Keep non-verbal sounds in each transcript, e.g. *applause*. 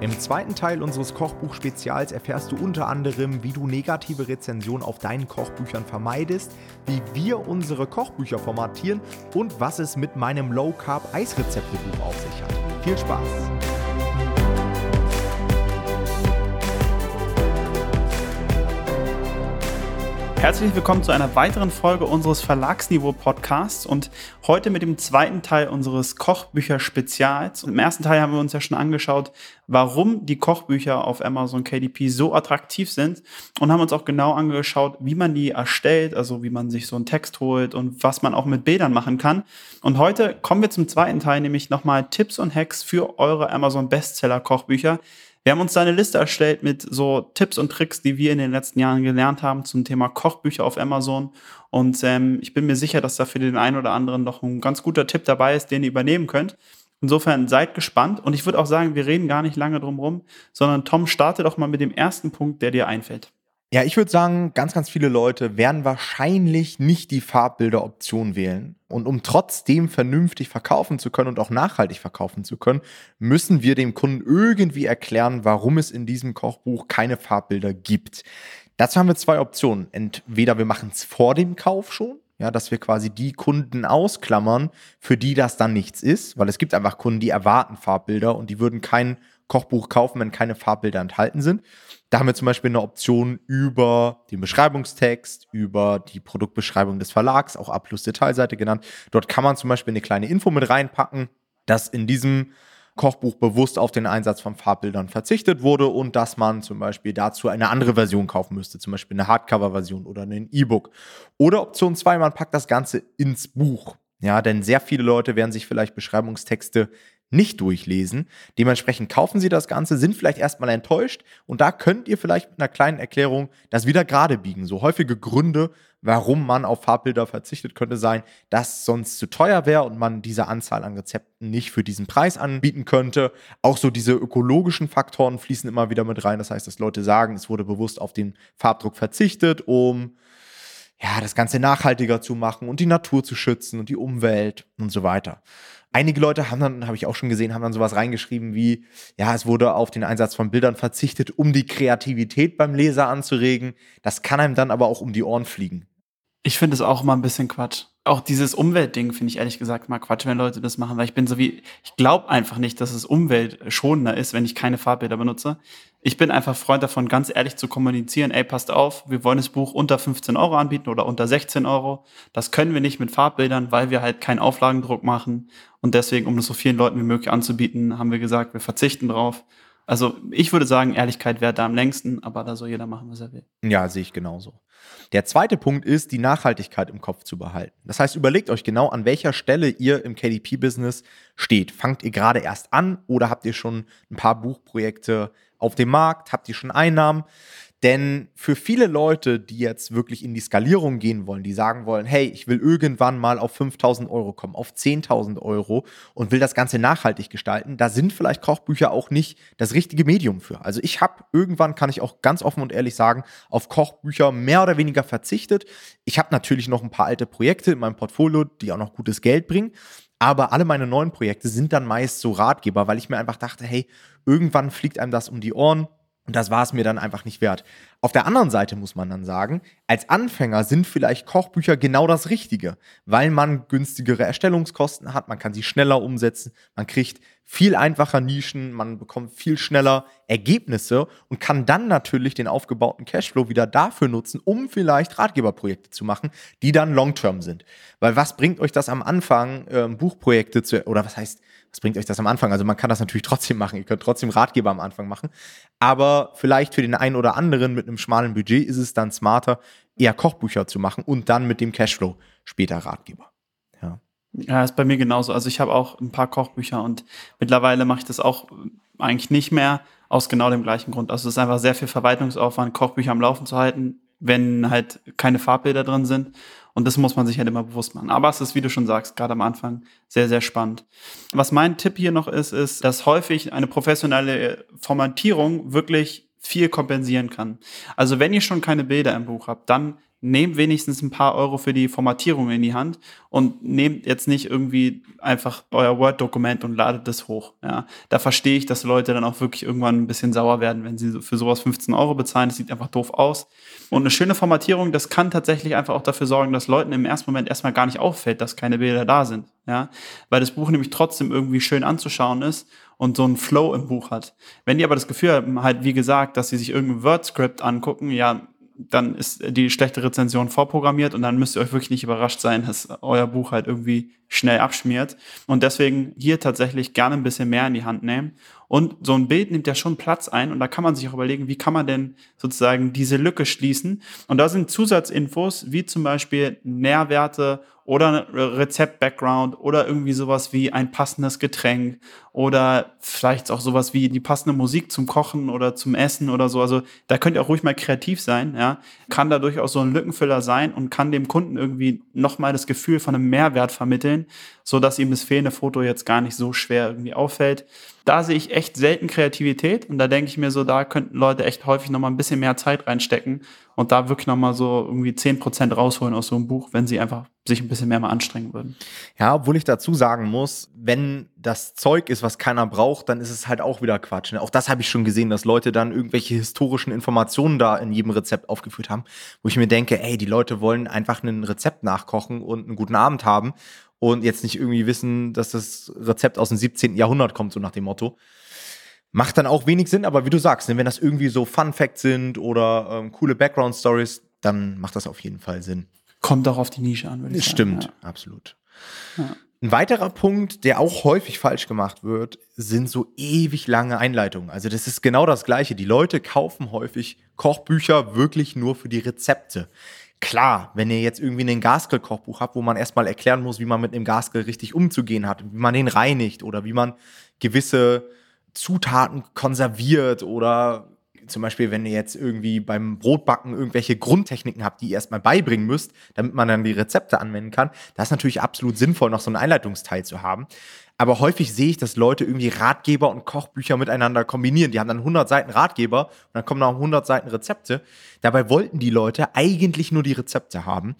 Im zweiten Teil unseres Kochbuch-Spezials erfährst du unter anderem, wie du negative Rezensionen auf deinen Kochbüchern vermeidest, wie wir unsere Kochbücher formatieren und was es mit meinem Low-Carb-Eisrezeptebuch auf sich hat. Viel Spaß! Herzlich willkommen zu einer weiteren Folge unseres Verlagsniveau-Podcasts und heute mit dem zweiten Teil unseres Kochbücher-Spezials. Im ersten Teil haben wir uns ja schon angeschaut, warum die Kochbücher auf Amazon KDP so attraktiv sind und haben uns auch genau angeschaut, wie man die erstellt, also wie man sich so einen Text holt und was man auch mit Bildern machen kann. Und heute kommen wir zum zweiten Teil, nämlich nochmal Tipps und Hacks für eure Amazon Bestseller-Kochbücher. Wir haben uns da eine Liste erstellt mit so Tipps und Tricks, die wir in den letzten Jahren gelernt haben zum Thema Kochbücher auf Amazon. Und ähm, ich bin mir sicher, dass da für den einen oder anderen noch ein ganz guter Tipp dabei ist, den ihr übernehmen könnt. Insofern seid gespannt. Und ich würde auch sagen, wir reden gar nicht lange drum rum, sondern Tom, starte doch mal mit dem ersten Punkt, der dir einfällt. Ja, ich würde sagen, ganz, ganz viele Leute werden wahrscheinlich nicht die Farbbilder-Option wählen. Und um trotzdem vernünftig verkaufen zu können und auch nachhaltig verkaufen zu können, müssen wir dem Kunden irgendwie erklären, warum es in diesem Kochbuch keine Farbbilder gibt. Dazu haben wir zwei Optionen. Entweder wir machen es vor dem Kauf schon, ja, dass wir quasi die Kunden ausklammern, für die das dann nichts ist, weil es gibt einfach Kunden, die erwarten Farbbilder und die würden kein Kochbuch kaufen, wenn keine Farbbilder enthalten sind. Da haben wir zum Beispiel eine Option über den Beschreibungstext, über die Produktbeschreibung des Verlags, auch A plus Detailseite genannt. Dort kann man zum Beispiel eine kleine Info mit reinpacken, dass in diesem Kochbuch bewusst auf den Einsatz von Farbbildern verzichtet wurde und dass man zum Beispiel dazu eine andere Version kaufen müsste, zum Beispiel eine Hardcover-Version oder ein E-Book. Oder Option 2, man packt das Ganze ins Buch. Ja, denn sehr viele Leute werden sich vielleicht Beschreibungstexte nicht durchlesen. Dementsprechend kaufen Sie das Ganze, sind vielleicht erstmal enttäuscht und da könnt ihr vielleicht mit einer kleinen Erklärung das wieder gerade biegen. So häufige Gründe, warum man auf Farbbilder verzichtet, könnte sein, dass sonst zu teuer wäre und man diese Anzahl an Rezepten nicht für diesen Preis anbieten könnte. Auch so diese ökologischen Faktoren fließen immer wieder mit rein. Das heißt, dass Leute sagen, es wurde bewusst auf den Farbdruck verzichtet, um ja, das Ganze nachhaltiger zu machen und die Natur zu schützen und die Umwelt und so weiter. Einige Leute haben dann, habe ich auch schon gesehen, haben dann sowas reingeschrieben wie, ja, es wurde auf den Einsatz von Bildern verzichtet, um die Kreativität beim Leser anzuregen. Das kann einem dann aber auch um die Ohren fliegen. Ich finde es auch immer ein bisschen Quatsch auch dieses Umweltding finde ich ehrlich gesagt mal Quatsch, wenn Leute das machen, weil ich bin so wie, ich glaube einfach nicht, dass es umweltschonender ist, wenn ich keine Farbbilder benutze. Ich bin einfach Freund davon, ganz ehrlich zu kommunizieren, ey, passt auf, wir wollen das Buch unter 15 Euro anbieten oder unter 16 Euro. Das können wir nicht mit Farbbildern, weil wir halt keinen Auflagendruck machen. Und deswegen, um das so vielen Leuten wie möglich anzubieten, haben wir gesagt, wir verzichten drauf. Also ich würde sagen, Ehrlichkeit wäre da am längsten, aber da soll jeder machen, was er will. Ja, sehe ich genauso. Der zweite Punkt ist, die Nachhaltigkeit im Kopf zu behalten. Das heißt, überlegt euch genau, an welcher Stelle ihr im KDP-Business steht. Fangt ihr gerade erst an oder habt ihr schon ein paar Buchprojekte auf dem Markt? Habt ihr schon Einnahmen? Denn für viele Leute, die jetzt wirklich in die Skalierung gehen wollen, die sagen wollen, hey, ich will irgendwann mal auf 5000 Euro kommen, auf 10.000 Euro und will das Ganze nachhaltig gestalten, da sind vielleicht Kochbücher auch nicht das richtige Medium für. Also ich habe irgendwann, kann ich auch ganz offen und ehrlich sagen, auf Kochbücher mehr oder weniger verzichtet. Ich habe natürlich noch ein paar alte Projekte in meinem Portfolio, die auch noch gutes Geld bringen. Aber alle meine neuen Projekte sind dann meist so Ratgeber, weil ich mir einfach dachte, hey, irgendwann fliegt einem das um die Ohren und das war es mir dann einfach nicht wert. Auf der anderen Seite muss man dann sagen, als Anfänger sind vielleicht Kochbücher genau das Richtige, weil man günstigere Erstellungskosten hat, man kann sie schneller umsetzen, man kriegt viel einfacher Nischen, man bekommt viel schneller Ergebnisse und kann dann natürlich den aufgebauten Cashflow wieder dafür nutzen, um vielleicht Ratgeberprojekte zu machen, die dann Long-Term sind. Weil was bringt euch das am Anfang, äh, Buchprojekte zu, oder was heißt, was bringt euch das am Anfang? Also man kann das natürlich *laughs* trotzdem machen, ihr könnt trotzdem Ratgeber am Anfang machen, aber vielleicht für den einen oder anderen mit einem schmalen Budget ist es dann smarter, eher Kochbücher zu machen und dann mit dem Cashflow später Ratgeber. Ja, ist bei mir genauso. Also ich habe auch ein paar Kochbücher und mittlerweile mache ich das auch eigentlich nicht mehr aus genau dem gleichen Grund. Also es ist einfach sehr viel Verwaltungsaufwand, Kochbücher am Laufen zu halten, wenn halt keine Farbbilder drin sind. Und das muss man sich halt immer bewusst machen. Aber es ist, wie du schon sagst, gerade am Anfang sehr, sehr spannend. Was mein Tipp hier noch ist, ist, dass häufig eine professionelle Formatierung wirklich viel kompensieren kann. Also wenn ihr schon keine Bilder im Buch habt, dann nehmt wenigstens ein paar Euro für die Formatierung in die Hand und nehmt jetzt nicht irgendwie einfach euer Word-Dokument und ladet das hoch. Ja, da verstehe ich, dass Leute dann auch wirklich irgendwann ein bisschen sauer werden, wenn sie für sowas 15 Euro bezahlen. Das sieht einfach doof aus. Und eine schöne Formatierung, das kann tatsächlich einfach auch dafür sorgen, dass Leuten im ersten Moment erstmal gar nicht auffällt, dass keine Bilder da sind. Ja, weil das Buch nämlich trotzdem irgendwie schön anzuschauen ist und so einen Flow im Buch hat. Wenn die aber das Gefühl haben, halt, wie gesagt, dass sie sich irgendein Word-Script angucken, ja, dann ist die schlechte Rezension vorprogrammiert und dann müsst ihr euch wirklich nicht überrascht sein, dass euer Buch halt irgendwie schnell abschmiert. Und deswegen hier tatsächlich gerne ein bisschen mehr in die Hand nehmen. Und so ein Bild nimmt ja schon Platz ein und da kann man sich auch überlegen, wie kann man denn sozusagen diese Lücke schließen. Und da sind Zusatzinfos wie zum Beispiel Nährwerte oder Rezept-Background oder irgendwie sowas wie ein passendes Getränk oder vielleicht auch sowas wie die passende Musik zum Kochen oder zum Essen oder so. Also da könnt ihr auch ruhig mal kreativ sein, ja. Kann da durchaus so ein Lückenfüller sein und kann dem Kunden irgendwie nochmal das Gefühl von einem Mehrwert vermitteln, so dass ihm das fehlende Foto jetzt gar nicht so schwer irgendwie auffällt. Da sehe ich echt selten Kreativität und da denke ich mir so, da könnten Leute echt häufig nochmal ein bisschen mehr Zeit reinstecken und da wirklich nochmal so irgendwie zehn Prozent rausholen aus so einem Buch, wenn sie einfach sich ein bisschen mehr mal anstrengen würden. Ja, obwohl ich dazu sagen muss, wenn das Zeug ist, was keiner braucht, dann ist es halt auch wieder Quatsch. Ne? Auch das habe ich schon gesehen, dass Leute dann irgendwelche historischen Informationen da in jedem Rezept aufgeführt haben, wo ich mir denke, ey, die Leute wollen einfach ein Rezept nachkochen und einen guten Abend haben und jetzt nicht irgendwie wissen, dass das Rezept aus dem 17. Jahrhundert kommt, so nach dem Motto. Macht dann auch wenig Sinn, aber wie du sagst, ne, wenn das irgendwie so Fun Facts sind oder ähm, coole Background Stories, dann macht das auf jeden Fall Sinn. Kommt auch auf die Nische an, würde ich Stimmt, sagen. Stimmt, ja. absolut. Ja. Ein weiterer Punkt, der auch häufig falsch gemacht wird, sind so ewig lange Einleitungen. Also das ist genau das Gleiche. Die Leute kaufen häufig Kochbücher wirklich nur für die Rezepte. Klar, wenn ihr jetzt irgendwie ein Gasgrill-Kochbuch habt, wo man erstmal erklären muss, wie man mit einem Gasgrill richtig umzugehen hat, wie man den reinigt oder wie man gewisse Zutaten konserviert oder zum Beispiel, wenn ihr jetzt irgendwie beim Brotbacken irgendwelche Grundtechniken habt, die ihr erstmal beibringen müsst, damit man dann die Rezepte anwenden kann, das ist natürlich absolut sinnvoll, noch so einen Einleitungsteil zu haben. Aber häufig sehe ich, dass Leute irgendwie Ratgeber und Kochbücher miteinander kombinieren. Die haben dann 100 Seiten Ratgeber und dann kommen noch 100 Seiten Rezepte. Dabei wollten die Leute eigentlich nur die Rezepte haben.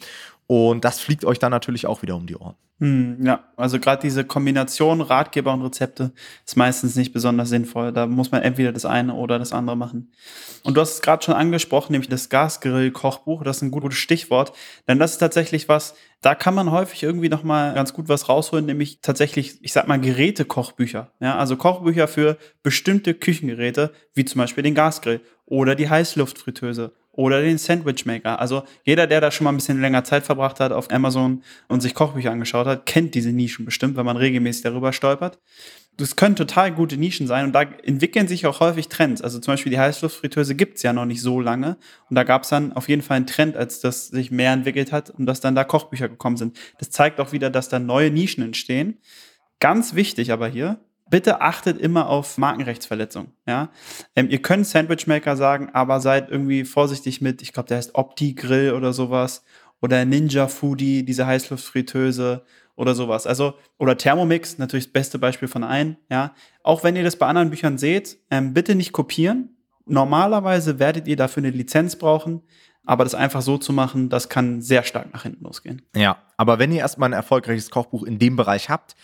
Und das fliegt euch dann natürlich auch wieder um die Ohren. Hm, ja, also gerade diese Kombination Ratgeber und Rezepte ist meistens nicht besonders sinnvoll. Da muss man entweder das eine oder das andere machen. Und du hast es gerade schon angesprochen, nämlich das Gasgrill-Kochbuch. Das ist ein gutes Stichwort, denn das ist tatsächlich was, da kann man häufig irgendwie noch mal ganz gut was rausholen, nämlich tatsächlich, ich sag mal, Geräte-Kochbücher. Ja, also Kochbücher für bestimmte Küchengeräte, wie zum Beispiel den Gasgrill oder die Heißluftfritteuse oder den Sandwichmaker. Also jeder, der da schon mal ein bisschen länger Zeit verbracht hat auf Amazon und sich Kochbücher angeschaut hat, kennt diese Nischen bestimmt, wenn man regelmäßig darüber stolpert. Das können total gute Nischen sein und da entwickeln sich auch häufig Trends. Also zum Beispiel die Heißluftfritteuse gibt's ja noch nicht so lange und da gab's dann auf jeden Fall einen Trend, als das sich mehr entwickelt hat und dass dann da Kochbücher gekommen sind. Das zeigt auch wieder, dass da neue Nischen entstehen. Ganz wichtig aber hier, bitte achtet immer auf Markenrechtsverletzung. Ja? Ähm, ihr könnt Sandwichmaker sagen, aber seid irgendwie vorsichtig mit, ich glaube, der heißt Opti-Grill oder sowas oder Ninja Foodie, diese Heißluftfritteuse oder sowas. Also, oder Thermomix, natürlich das beste Beispiel von allen, ja. Auch wenn ihr das bei anderen Büchern seht, ähm, bitte nicht kopieren. Normalerweise werdet ihr dafür eine Lizenz brauchen, aber das einfach so zu machen, das kann sehr stark nach hinten losgehen. Ja, aber wenn ihr erstmal ein erfolgreiches Kochbuch in dem Bereich habt,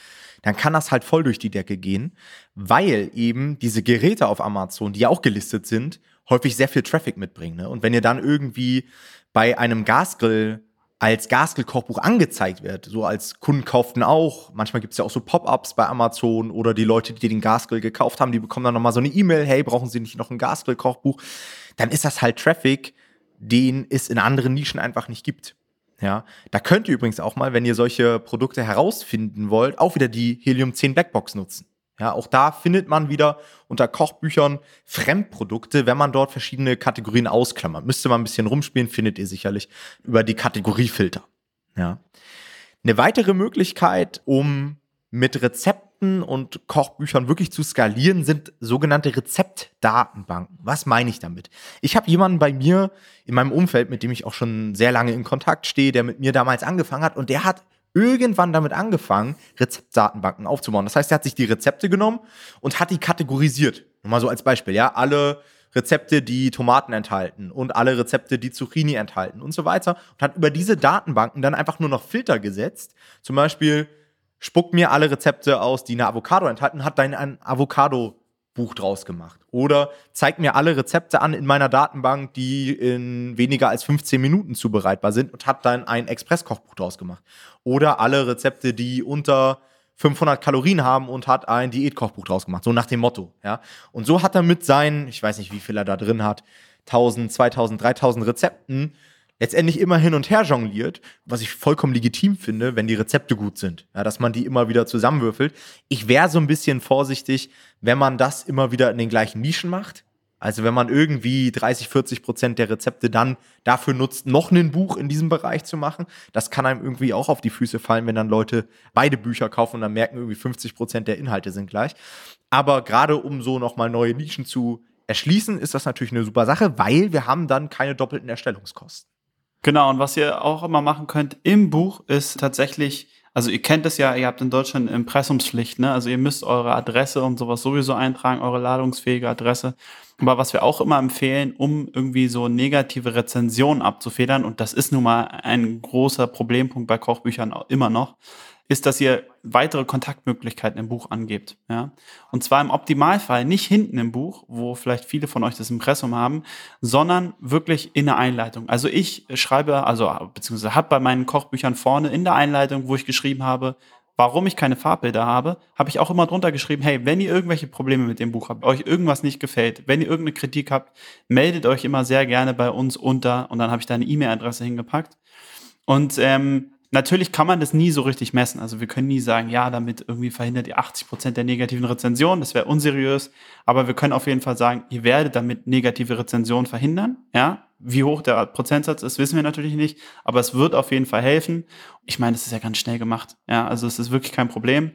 dann kann das halt voll durch die Decke gehen, weil eben diese Geräte auf Amazon, die ja auch gelistet sind, häufig sehr viel Traffic mitbringen. Ne? Und wenn ihr dann irgendwie bei einem Gasgrill als Gasgrill-Kochbuch angezeigt wird, so als Kunden kauften auch, manchmal gibt es ja auch so Pop-ups bei Amazon oder die Leute, die den Gasgrill gekauft haben, die bekommen dann nochmal so eine E-Mail, hey, brauchen Sie nicht noch ein Gasgrill-Kochbuch? Dann ist das halt Traffic, den es in anderen Nischen einfach nicht gibt. Ja, da könnt ihr übrigens auch mal, wenn ihr solche Produkte herausfinden wollt, auch wieder die Helium 10 Blackbox nutzen. Ja, auch da findet man wieder unter Kochbüchern Fremdprodukte, wenn man dort verschiedene Kategorien ausklammert. Müsste man ein bisschen rumspielen, findet ihr sicherlich über die Kategoriefilter. Ja. Eine weitere Möglichkeit, um mit Rezepten und Kochbüchern wirklich zu skalieren, sind sogenannte Rezeptdatenbanken. Was meine ich damit? Ich habe jemanden bei mir in meinem Umfeld, mit dem ich auch schon sehr lange in Kontakt stehe, der mit mir damals angefangen hat und der hat irgendwann damit angefangen, Rezeptdatenbanken aufzubauen. Das heißt, er hat sich die Rezepte genommen und hat die kategorisiert. Nur mal so als Beispiel, ja, alle Rezepte, die Tomaten enthalten und alle Rezepte, die Zucchini enthalten und so weiter und hat über diese Datenbanken dann einfach nur noch Filter gesetzt. Zum Beispiel spuckt mir alle Rezepte aus, die eine Avocado enthalten, hat dann ein Avocado-Buch draus gemacht. Oder zeigt mir alle Rezepte an in meiner Datenbank, die in weniger als 15 Minuten zubereitbar sind und hat dann ein Express-Kochbuch draus gemacht. Oder alle Rezepte, die unter 500 Kalorien haben und hat ein Diätkochbuch draus gemacht, so nach dem Motto, ja. Und so hat er mit seinen, ich weiß nicht, wie viel er da drin hat, 1000, 2000, 3000 Rezepten letztendlich immer hin und her jongliert, was ich vollkommen legitim finde, wenn die Rezepte gut sind, ja, dass man die immer wieder zusammenwürfelt. Ich wäre so ein bisschen vorsichtig, wenn man das immer wieder in den gleichen Nischen macht. Also wenn man irgendwie 30, 40 Prozent der Rezepte dann dafür nutzt, noch ein Buch in diesem Bereich zu machen, das kann einem irgendwie auch auf die Füße fallen, wenn dann Leute beide Bücher kaufen und dann merken irgendwie 50 Prozent der Inhalte sind gleich. Aber gerade um so nochmal neue Nischen zu erschließen, ist das natürlich eine super Sache, weil wir haben dann keine doppelten Erstellungskosten. Genau, und was ihr auch immer machen könnt im Buch ist tatsächlich, also ihr kennt es ja, ihr habt in Deutschland Impressumspflicht, ne? Also ihr müsst eure Adresse und sowas sowieso eintragen, eure ladungsfähige Adresse. Aber was wir auch immer empfehlen, um irgendwie so negative Rezensionen abzufedern, und das ist nun mal ein großer Problempunkt bei Kochbüchern immer noch, ist, dass ihr weitere Kontaktmöglichkeiten im Buch angebt. Ja? Und zwar im Optimalfall nicht hinten im Buch, wo vielleicht viele von euch das Impressum haben, sondern wirklich in der Einleitung. Also ich schreibe, also beziehungsweise habe bei meinen Kochbüchern vorne in der Einleitung, wo ich geschrieben habe, warum ich keine Farbbilder habe, habe ich auch immer drunter geschrieben, hey, wenn ihr irgendwelche Probleme mit dem Buch habt, euch irgendwas nicht gefällt, wenn ihr irgendeine Kritik habt, meldet euch immer sehr gerne bei uns unter und dann habe ich da eine E-Mail-Adresse hingepackt. Und ähm, Natürlich kann man das nie so richtig messen. Also wir können nie sagen, ja, damit irgendwie verhindert ihr 80 Prozent der negativen Rezensionen. Das wäre unseriös. Aber wir können auf jeden Fall sagen, ihr werdet damit negative Rezensionen verhindern. Ja, wie hoch der Prozentsatz ist, wissen wir natürlich nicht. Aber es wird auf jeden Fall helfen. Ich meine, das ist ja ganz schnell gemacht. Ja, also es ist wirklich kein Problem.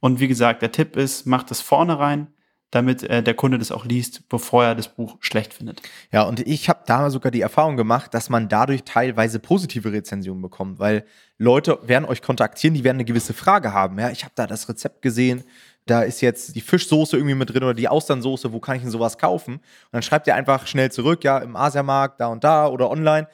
Und wie gesagt, der Tipp ist, macht das vorne rein damit äh, der Kunde das auch liest, bevor er das Buch schlecht findet. Ja, und ich habe da sogar die Erfahrung gemacht, dass man dadurch teilweise positive Rezensionen bekommt, weil Leute werden euch kontaktieren, die werden eine gewisse Frage haben. Ja, ich habe da das Rezept gesehen, da ist jetzt die Fischsoße irgendwie mit drin oder die Austernsoße, wo kann ich denn sowas kaufen? Und dann schreibt ihr einfach schnell zurück, ja, im Asiamarkt, da und da oder online.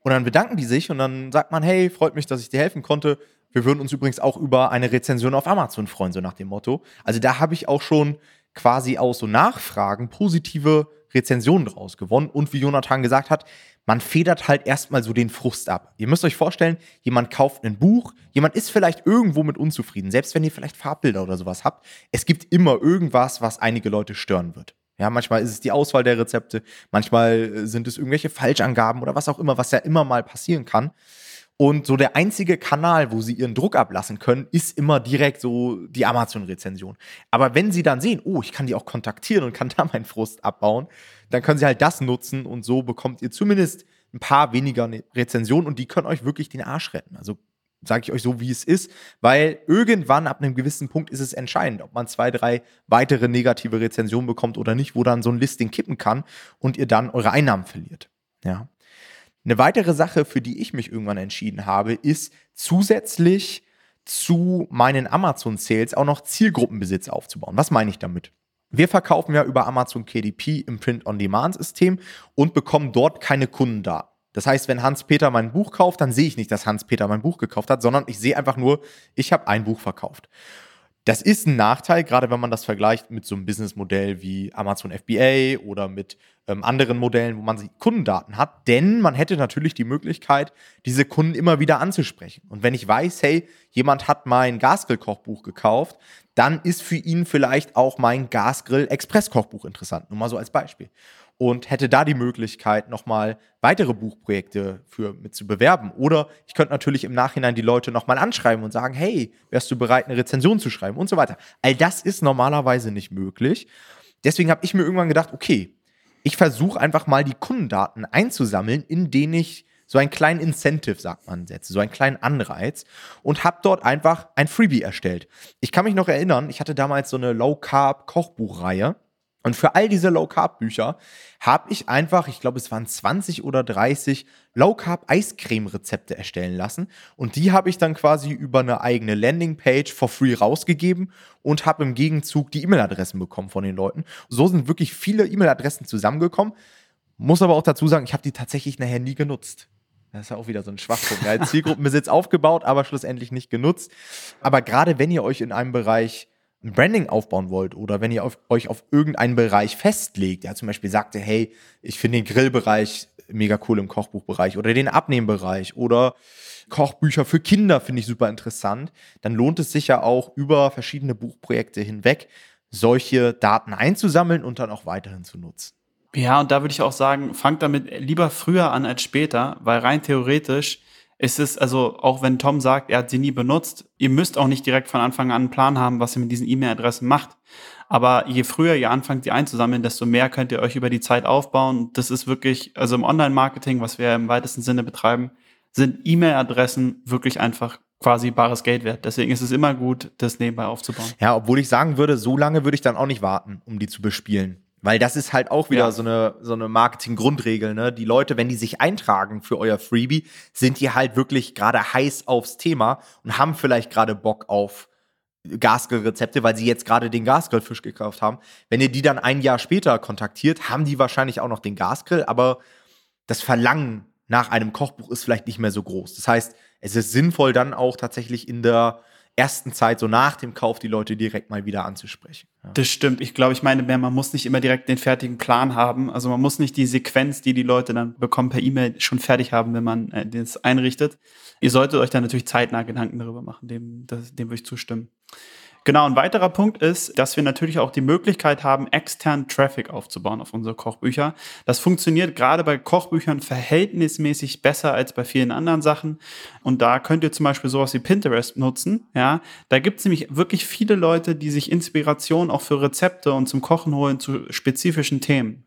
Und dann bedanken die sich und dann sagt man, hey, freut mich, dass ich dir helfen konnte. Wir würden uns übrigens auch über eine Rezension auf Amazon freuen, so nach dem Motto. Also da habe ich auch schon quasi aus so Nachfragen positive Rezensionen draus gewonnen. Und wie Jonathan gesagt hat, man federt halt erstmal so den Frust ab. Ihr müsst euch vorstellen, jemand kauft ein Buch, jemand ist vielleicht irgendwo mit unzufrieden, selbst wenn ihr vielleicht Farbbilder oder sowas habt. Es gibt immer irgendwas, was einige Leute stören wird. Ja, manchmal ist es die Auswahl der Rezepte, manchmal sind es irgendwelche Falschangaben oder was auch immer, was ja immer mal passieren kann. Und so der einzige Kanal, wo sie ihren Druck ablassen können, ist immer direkt so die Amazon-Rezension. Aber wenn sie dann sehen, oh, ich kann die auch kontaktieren und kann *laughs* da meinen Frust abbauen, dann können sie halt das nutzen und so bekommt ihr zumindest ein paar weniger ne-, Rezensionen und die können euch wirklich den Arsch retten. Also sage ich euch so, wie es ist, weil irgendwann ab einem gewissen Punkt ist es entscheidend, ob man zwei, drei weitere negative Rezensionen bekommt oder nicht, wo dann so ein Listing kippen kann und ihr dann eure Einnahmen verliert. Ja. Eine weitere Sache, für die ich mich irgendwann entschieden habe, ist zusätzlich zu meinen Amazon-Sales auch noch Zielgruppenbesitz aufzubauen. Was meine ich damit? Wir verkaufen ja über Amazon KDP im Print-on-Demand-System und bekommen dort keine Kundendaten. Das heißt, wenn Hans-Peter mein Buch kauft, dann sehe ich nicht, dass Hans-Peter mein Buch gekauft hat, sondern ich sehe einfach nur, ich habe ein Buch verkauft. Das ist ein Nachteil, gerade wenn man das vergleicht mit so einem Businessmodell wie Amazon FBA oder mit ähm, anderen Modellen, wo man Kundendaten hat, denn man hätte natürlich die Möglichkeit, diese Kunden immer wieder anzusprechen. Und wenn ich weiß, hey, jemand hat mein Gasgrill-Kochbuch gekauft, dann ist für ihn vielleicht auch mein Gasgrill-Express-Kochbuch interessant. Nur mal so als Beispiel und hätte da die Möglichkeit, nochmal weitere Buchprojekte für mit zu bewerben. Oder ich könnte natürlich im Nachhinein die Leute nochmal anschreiben und sagen, hey, wärst du bereit, eine Rezension zu schreiben und so weiter. All das ist normalerweise nicht möglich. Deswegen habe ich mir irgendwann gedacht, okay, ich versuche einfach mal die Kundendaten einzusammeln, in denen ich so einen kleinen Incentive, sagt man, setze, so einen kleinen Anreiz und habe dort einfach ein Freebie erstellt. Ich kann mich noch erinnern, ich hatte damals so eine Low-Carb-Kochbuchreihe Und für all diese Low-Carb-Bücher habe ich einfach, ich glaube, es waren 20 oder 30 Low-Carb-Eiscreme-Rezepte erstellen lassen. Und die habe ich dann quasi über eine eigene Landingpage for free rausgegeben und habe im Gegenzug die E-Mail-Adressen bekommen von den Leuten. So sind wirklich viele E-Mail-Adressen zusammengekommen. Muss aber auch dazu sagen, ich habe die tatsächlich nachher nie genutzt. Das ist ja auch wieder so ein Schwachpunkt. Ja, Zielgruppenbesitz *laughs* aufgebaut, aber schlussendlich nicht genutzt. Aber gerade wenn ihr euch in einem Bereich ein Branding aufbauen wollt oder wenn ihr auf, euch auf irgendeinen Bereich festlegt, ja, zum Beispiel sagt ihr, hey, ich finde den Grillbereich mega cool im Kochbuchbereich oder den Abnehmbereich oder Kochbücher für Kinder finde ich super interessant, dann lohnt es sich ja auch über verschiedene Buchprojekte hinweg solche Daten einzusammeln und dann auch weiterhin zu nutzen. Ja, und da würde ich auch sagen, fangt damit lieber früher an als später, weil rein theoretisch ist es, also auch wenn Tom sagt, er hat sie nie benutzt, ihr müsst auch nicht direkt von Anfang an einen Plan haben, was ihr mit diesen E-Mail-Adressen macht. Aber je früher ihr anfangt, die einzusammeln, desto mehr könnt ihr euch über die Zeit aufbauen. Das ist wirklich, also im Online-Marketing, was wir im weitesten Sinne betreiben, sind E-Mail-Adressen wirklich einfach quasi bares Geld wert. Deswegen ist es immer gut, das nebenbei aufzubauen. Ja, obwohl ich sagen würde, so lange würde ich dann auch nicht warten, um die zu bespielen. Weil das ist halt auch wieder ja. so eine, so eine Marketing-Grundregel, ne? Die Leute, wenn die sich eintragen für euer Freebie, sind die halt wirklich gerade heiß aufs Thema und haben vielleicht gerade Bock auf Gasgrill-Rezepte, weil sie jetzt gerade den Gasgrillfisch gekauft haben. Wenn ihr die dann ein Jahr später kontaktiert, haben die wahrscheinlich auch noch den Gasgrill, aber das Verlangen nach einem Kochbuch ist vielleicht nicht mehr so groß. Das heißt, es ist sinnvoll, dann auch tatsächlich in der ersten Zeit, so nach dem Kauf, die Leute direkt mal wieder anzusprechen. Ja. Das stimmt. Ich glaube, ich meine, man muss nicht immer direkt den fertigen Plan haben. Also man muss nicht die Sequenz, die die Leute dann bekommen per E-Mail, schon fertig haben, wenn man äh, das einrichtet. Ihr solltet euch dann natürlich zeitnah Gedanken darüber machen. Dem, das, dem würde ich zustimmen. Genau, ein weiterer Punkt ist, dass wir natürlich auch die Möglichkeit haben, externen Traffic aufzubauen auf unsere Kochbücher. Das funktioniert gerade bei Kochbüchern verhältnismäßig besser als bei vielen anderen Sachen. Und da könnt ihr zum Beispiel sowas wie Pinterest nutzen. Ja, da gibt es nämlich wirklich viele Leute, die sich Inspiration auch für Rezepte und zum Kochen holen zu spezifischen Themen.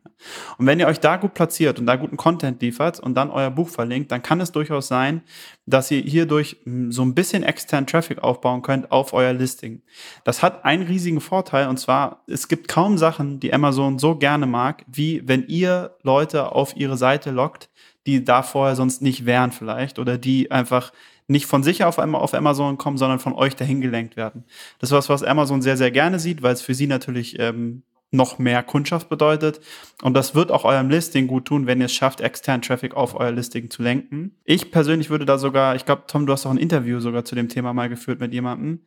Und wenn ihr euch da gut platziert und da guten Content liefert und dann euer Buch verlinkt, dann kann es durchaus sein, dass ihr hierdurch hm, so ein bisschen externen Traffic aufbauen könnt auf euer Listing. Das hat einen riesigen Vorteil und zwar, es gibt kaum Sachen, die Amazon so gerne mag, wie wenn ihr Leute auf ihre Seite lockt, die da vorher sonst nicht wären vielleicht oder die einfach nicht von sich auf einmal auf Amazon kommen, sondern von euch dahin gelenkt werden. Das ist was, was Amazon sehr, sehr gerne sieht, weil es für sie natürlich ähm, noch mehr Kundschaft bedeutet. Und das wird auch eurem Listing gut tun, wenn ihr es schafft, externen Traffic auf euer Listing zu lenken. Ich persönlich würde da sogar, ich glaube, Tom, du hast auch ein Interview sogar zu dem Thema mal geführt mit jemandem,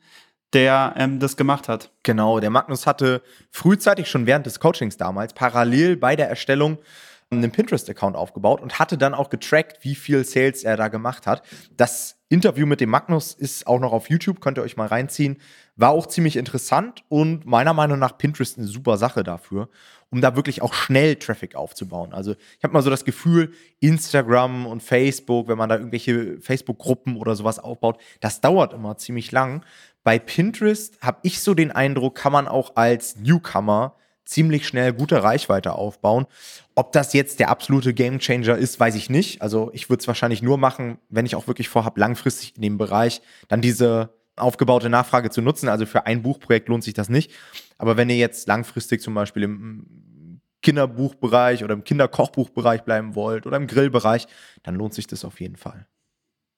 der ähm, das gemacht hat. Genau, der Magnus hatte frühzeitig schon während des Coachings damals parallel bei der Erstellung einen Pinterest-Account aufgebaut und hatte dann auch getrackt, wie viel Sales er da gemacht hat. Das Interview mit dem Magnus ist auch noch auf YouTube, könnt ihr euch mal reinziehen. War auch ziemlich interessant und meiner Meinung nach Pinterest eine super Sache dafür, um da wirklich auch schnell Traffic aufzubauen. Also ich habe mal so das Gefühl, Instagram und Facebook, wenn man da irgendwelche Facebook-Gruppen oder sowas aufbaut, das dauert immer ziemlich lang. Bei Pinterest habe ich so den Eindruck, kann man auch als Newcomer ziemlich schnell gute Reichweite aufbauen. Ob das jetzt der absolute Gamechanger ist, weiß ich nicht. Also ich würde es wahrscheinlich nur machen, wenn ich auch wirklich vorhabe, langfristig in dem Bereich dann diese aufgebaute Nachfrage zu nutzen. Also für ein Buchprojekt lohnt sich das nicht. Aber wenn ihr jetzt langfristig zum Beispiel im Kinderbuchbereich oder im Kinderkochbuchbereich bleiben wollt oder im Grillbereich, dann lohnt sich das auf jeden Fall.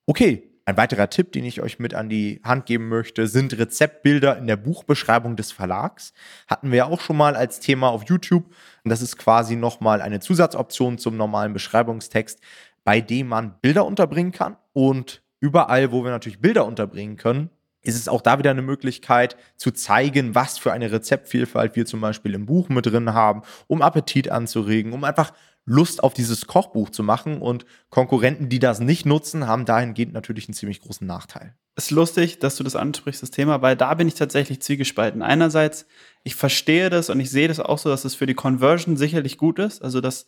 Okay, ein weiterer Tipp, den ich euch mit an die Hand geben möchte, sind Rezeptbilder in der Buchbeschreibung des Verlags. Hatten wir ja auch schon mal als Thema auf YouTube. Und das ist quasi nochmal eine Zusatzoption zum normalen Beschreibungstext, bei dem man Bilder unterbringen kann. Und überall, wo wir natürlich Bilder unterbringen können, ist es auch da wieder eine Möglichkeit zu zeigen, was für eine Rezeptvielfalt wir zum Beispiel im Buch mit drin haben, um Appetit anzuregen, um einfach Lust auf dieses Kochbuch zu machen. Und Konkurrenten, die das nicht nutzen, haben dahingehend natürlich einen ziemlich großen Nachteil. Es ist lustig, dass du das ansprichst, das Thema, weil da bin ich tatsächlich zwiegespalten. Einerseits, ich verstehe das und ich sehe das auch so, dass es für die Conversion sicherlich gut ist. Also, dass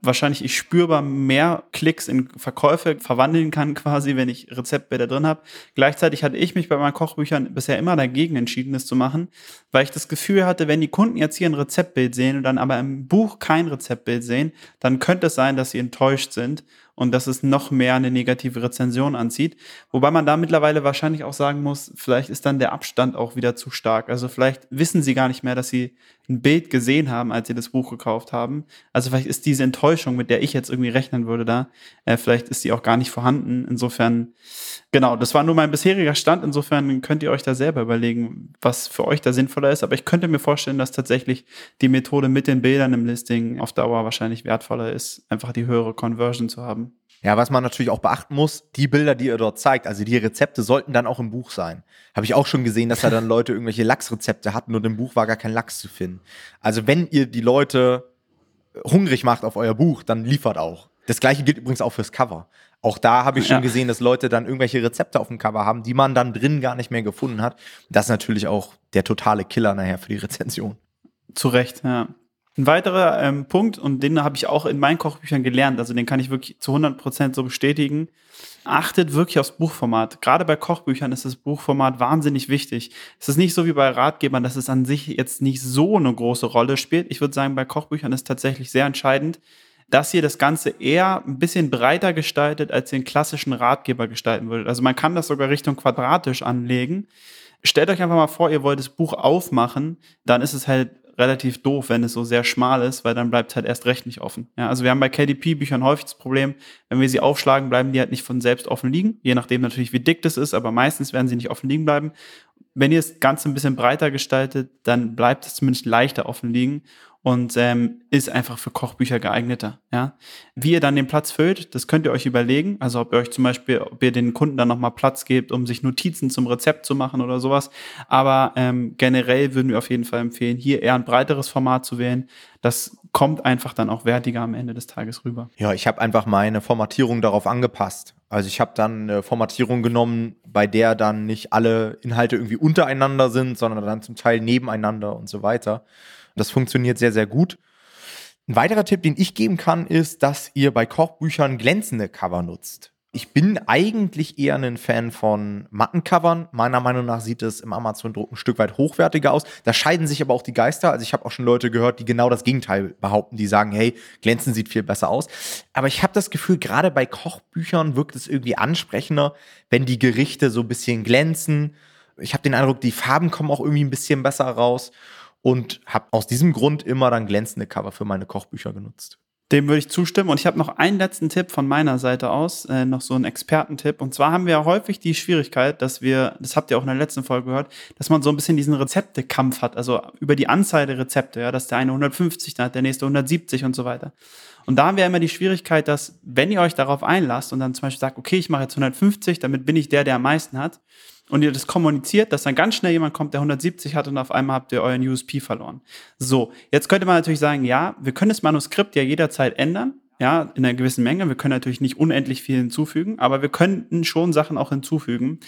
wahrscheinlich ich spürbar mehr Klicks in Verkäufe verwandeln kann, quasi, wenn ich Rezeptbilder drin habe. Gleichzeitig hatte ich mich bei meinen Kochbüchern bisher immer dagegen entschieden, das zu machen, weil ich das Gefühl hatte, wenn die Kunden jetzt hier ein Rezeptbild sehen und dann aber im Buch kein Rezeptbild sehen, dann könnte es sein, dass sie enttäuscht sind und dass es noch mehr eine negative Rezension anzieht. Wobei man da mittlerweile wahrscheinlich auch sagen muss, vielleicht ist dann der Abstand auch wieder zu stark. Also vielleicht wissen sie gar nicht mehr, dass sie ein Bild gesehen haben, als sie das Buch gekauft haben. Also vielleicht ist diese Enttäuschung, mit der ich jetzt irgendwie rechnen würde, da, äh, vielleicht ist die auch gar nicht vorhanden. Insofern, genau, das war nur mein bisheriger Stand. Insofern könnt ihr euch da selber überlegen, was für euch da sinnvoller ist. Aber ich könnte mir vorstellen, dass tatsächlich die Methode mit den Bildern im Listing auf Dauer wahrscheinlich wertvoller ist, einfach die höhere Conversion zu haben. Ja, was man natürlich auch beachten muss, die Bilder, die ihr dort zeigt, also die Rezepte sollten dann auch im Buch sein. Habe ich auch schon gesehen, dass da dann *laughs* Leute irgendwelche Lachsrezepte hatten und im Buch war gar kein Lachs zu finden. Also wenn ihr die Leute hungrig macht auf euer Buch, dann liefert auch. Das gleiche gilt übrigens auch fürs Cover. Auch da habe ich schon ja. gesehen, dass Leute dann irgendwelche Rezepte auf dem Cover haben, die man dann drin gar nicht mehr gefunden hat. Das ist natürlich auch der totale Killer nachher für die Rezension. Zu Recht, ja. Ein weiterer ähm, Punkt, und den habe ich auch in meinen Kochbüchern gelernt, also den kann ich wirklich zu 100% so bestätigen, achtet wirklich aufs Buchformat. Gerade bei Kochbüchern ist das Buchformat wahnsinnig wichtig. Es ist nicht so wie bei Ratgebern, dass es an sich jetzt nicht so eine große Rolle spielt. Ich würde sagen, bei Kochbüchern ist tatsächlich sehr entscheidend, dass ihr das Ganze eher ein bisschen breiter gestaltet, als ihr einen klassischen Ratgeber gestalten würdet. Also man kann das sogar Richtung quadratisch anlegen. Stellt euch einfach mal vor, ihr wollt das Buch aufmachen, dann ist es halt relativ doof, wenn es so sehr schmal ist, weil dann bleibt es halt erst recht nicht offen. Ja, also wir haben bei KDP-Büchern häufig das Problem, wenn wir sie aufschlagen, bleiben die halt nicht von selbst offen liegen, je nachdem natürlich, wie dick das ist, aber meistens werden sie nicht offen liegen bleiben. Wenn ihr das Ganze ein bisschen breiter gestaltet, dann bleibt es zumindest leichter offen liegen und ähm, ist einfach für Kochbücher geeigneter. Ja? Wie ihr dann den Platz füllt, das könnt ihr euch überlegen. Also ob ihr euch zum Beispiel, ob ihr den Kunden dann nochmal Platz gebt, um sich Notizen zum Rezept zu machen oder sowas. Aber ähm, generell würden wir auf jeden Fall empfehlen, hier eher ein breiteres Format zu wählen. Das kommt einfach dann auch wertiger am Ende des Tages rüber. Ja, ich habe einfach meine Formatierung darauf angepasst. Also ich habe dann eine Formatierung genommen, bei der dann nicht alle Inhalte irgendwie untereinander sind, sondern dann zum Teil nebeneinander und so weiter. Das funktioniert sehr, sehr gut. Ein weiterer Tipp, den ich geben kann, ist, dass ihr bei Kochbüchern glänzende Cover nutzt. Ich bin eigentlich eher ein Fan von matten Covern. Meiner Meinung nach sieht es im Amazon-Druck ein Stück weit hochwertiger aus. Da scheiden sich aber auch die Geister. Also ich habe auch schon Leute gehört, die genau das Gegenteil behaupten, die sagen, hey, glänzen sieht viel besser aus. Aber ich habe das Gefühl, gerade bei Kochbüchern wirkt es irgendwie ansprechender, wenn die Gerichte so ein bisschen glänzen. Ich habe den Eindruck, die Farben kommen auch irgendwie ein bisschen besser raus und habe aus diesem Grund immer dann glänzende Cover für meine Kochbücher genutzt. Dem würde ich zustimmen. Und ich habe noch einen letzten Tipp von meiner Seite aus, äh, noch so einen Expertentipp. Und zwar haben wir ja häufig die Schwierigkeit, dass wir, das habt ihr auch in der letzten Folge gehört, dass man so ein bisschen diesen Rezeptekampf hat. Also über die Anzahl der Rezepte, ja, dass der eine 150 dann hat, der nächste 170 und so weiter. Und da haben wir immer die Schwierigkeit, dass wenn ihr euch darauf einlasst und dann zum Beispiel sagt, okay, ich mache jetzt 150, damit bin ich der, der am meisten hat, und ihr das kommuniziert, dass dann ganz schnell jemand kommt, der 170 hat und auf einmal habt ihr euren USP verloren. So, jetzt könnte man natürlich sagen, ja, wir können das Manuskript ja jederzeit ändern, ja, in einer gewissen Menge. Wir können natürlich nicht unendlich viel hinzufügen, aber wir könnten schon Sachen auch hinzufügen.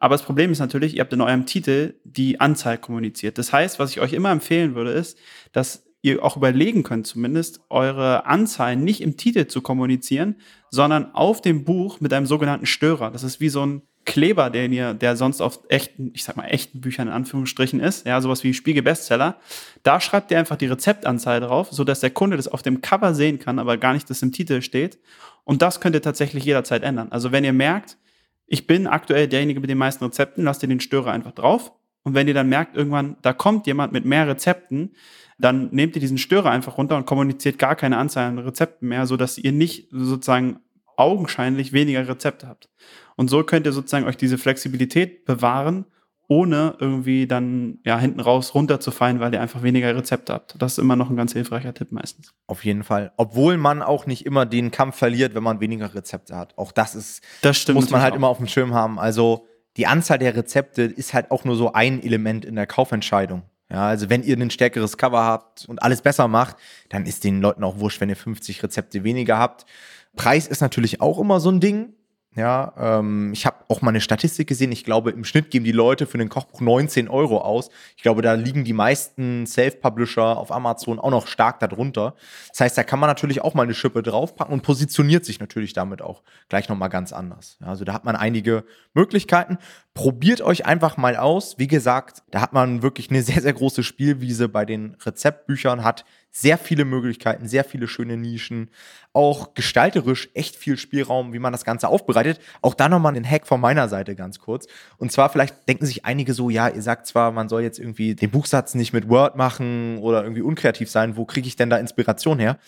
Aber das Problem ist natürlich, ihr habt in eurem Titel die Anzahl kommuniziert. Das heißt, was ich euch immer empfehlen würde, ist, dass ihr auch überlegen könnt, zumindest eure Anzahl nicht im Titel zu kommunizieren, sondern auf dem Buch mit einem sogenannten Störer. Das ist wie so ein Kleber, den ihr, der sonst auf echten, ich sag mal, echten Büchern in Anführungsstrichen ist, ja, sowas wie Spiegel Bestseller, da schreibt ihr einfach die Rezeptanzahl drauf, sodass der Kunde das auf dem Cover sehen kann, aber gar nicht, dass im Titel steht. Und das könnt ihr tatsächlich jederzeit ändern. Also wenn ihr merkt, ich bin aktuell derjenige mit den meisten Rezepten, lasst ihr den Störer einfach drauf. Und wenn ihr dann merkt, irgendwann, da kommt jemand mit mehr Rezepten, dann nehmt ihr diesen Störer einfach runter und kommuniziert gar keine Anzahl an Rezepten mehr, sodass ihr nicht sozusagen augenscheinlich weniger Rezepte habt. Und so könnt ihr sozusagen euch diese Flexibilität bewahren, ohne irgendwie dann ja hinten raus runterzufallen, weil ihr einfach weniger Rezepte habt. Das ist immer noch ein ganz hilfreicher Tipp meistens. Auf jeden Fall. Obwohl man auch nicht immer den Kampf verliert, wenn man weniger Rezepte hat. Auch das ist, das stimmt muss man halt auch. immer auf dem Schirm haben. Also die Anzahl der Rezepte ist halt auch nur so ein Element in der Kaufentscheidung. Ja, also wenn ihr ein stärkeres Cover habt und alles besser macht, dann ist den Leuten auch wurscht, wenn ihr 50 Rezepte weniger habt. Preis ist natürlich auch immer so ein Ding. Ja, ähm, ich habe auch mal eine Statistik gesehen. Ich glaube, im Schnitt geben die Leute für ein Kochbuch 19 Euro aus. Ich glaube, da liegen die meisten Self-Publisher auf Amazon auch noch stark darunter. Das heißt, da kann man natürlich auch mal eine Schippe draufpacken und positioniert sich natürlich damit auch gleich nochmal ganz anders. Ja, also da hat man einige Möglichkeiten. Probiert euch einfach mal aus. Wie gesagt, da hat man wirklich eine sehr, sehr große Spielwiese bei den Rezeptbüchern, hat Sehr viele Möglichkeiten, sehr viele schöne Nischen. Auch gestalterisch echt viel Spielraum, wie man das Ganze aufbereitet. Auch da nochmal einen Hack von meiner Seite ganz kurz. Und zwar vielleicht denken sich einige so, ja, ihr sagt zwar, man soll jetzt irgendwie den Buchsatz nicht mit Word machen oder irgendwie unkreativ sein. Wo kriege ich denn da Inspiration her?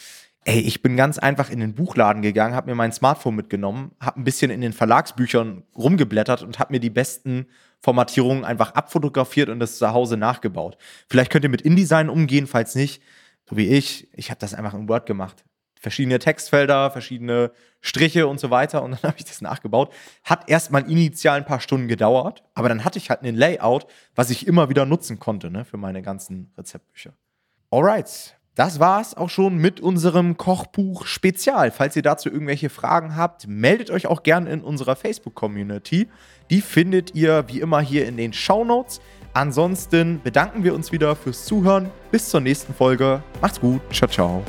Ey, ich bin ganz einfach in den Buchladen gegangen, habe mir mein Smartphone mitgenommen, habe ein bisschen in den Verlagsbüchern rumgeblättert und habe mir die besten Formatierungen einfach abfotografiert und das zu Hause nachgebaut. Vielleicht könnt ihr mit InDesign umgehen, falls nicht, so wie ich. Ich habe das einfach in Word gemacht. Verschiedene Textfelder, verschiedene Striche und so weiter und dann *laughs* habe ich das nachgebaut. Hat erstmal initial ein paar Stunden gedauert, aber dann hatte ich halt ein Layout, was ich immer wieder nutzen konnte ne, für meine ganzen Rezeptbücher. Alright, das war's auch schon mit unserem Kochbuch Spezial. Falls ihr dazu irgendwelche Fragen habt, meldet euch auch gerne in unserer Facebook-Community. Die findet ihr wie immer hier in den Show Notes. Ansonsten bedanken wir uns wieder fürs Zuhören. Bis zur nächsten Folge. Macht's gut. Ciao, ciao.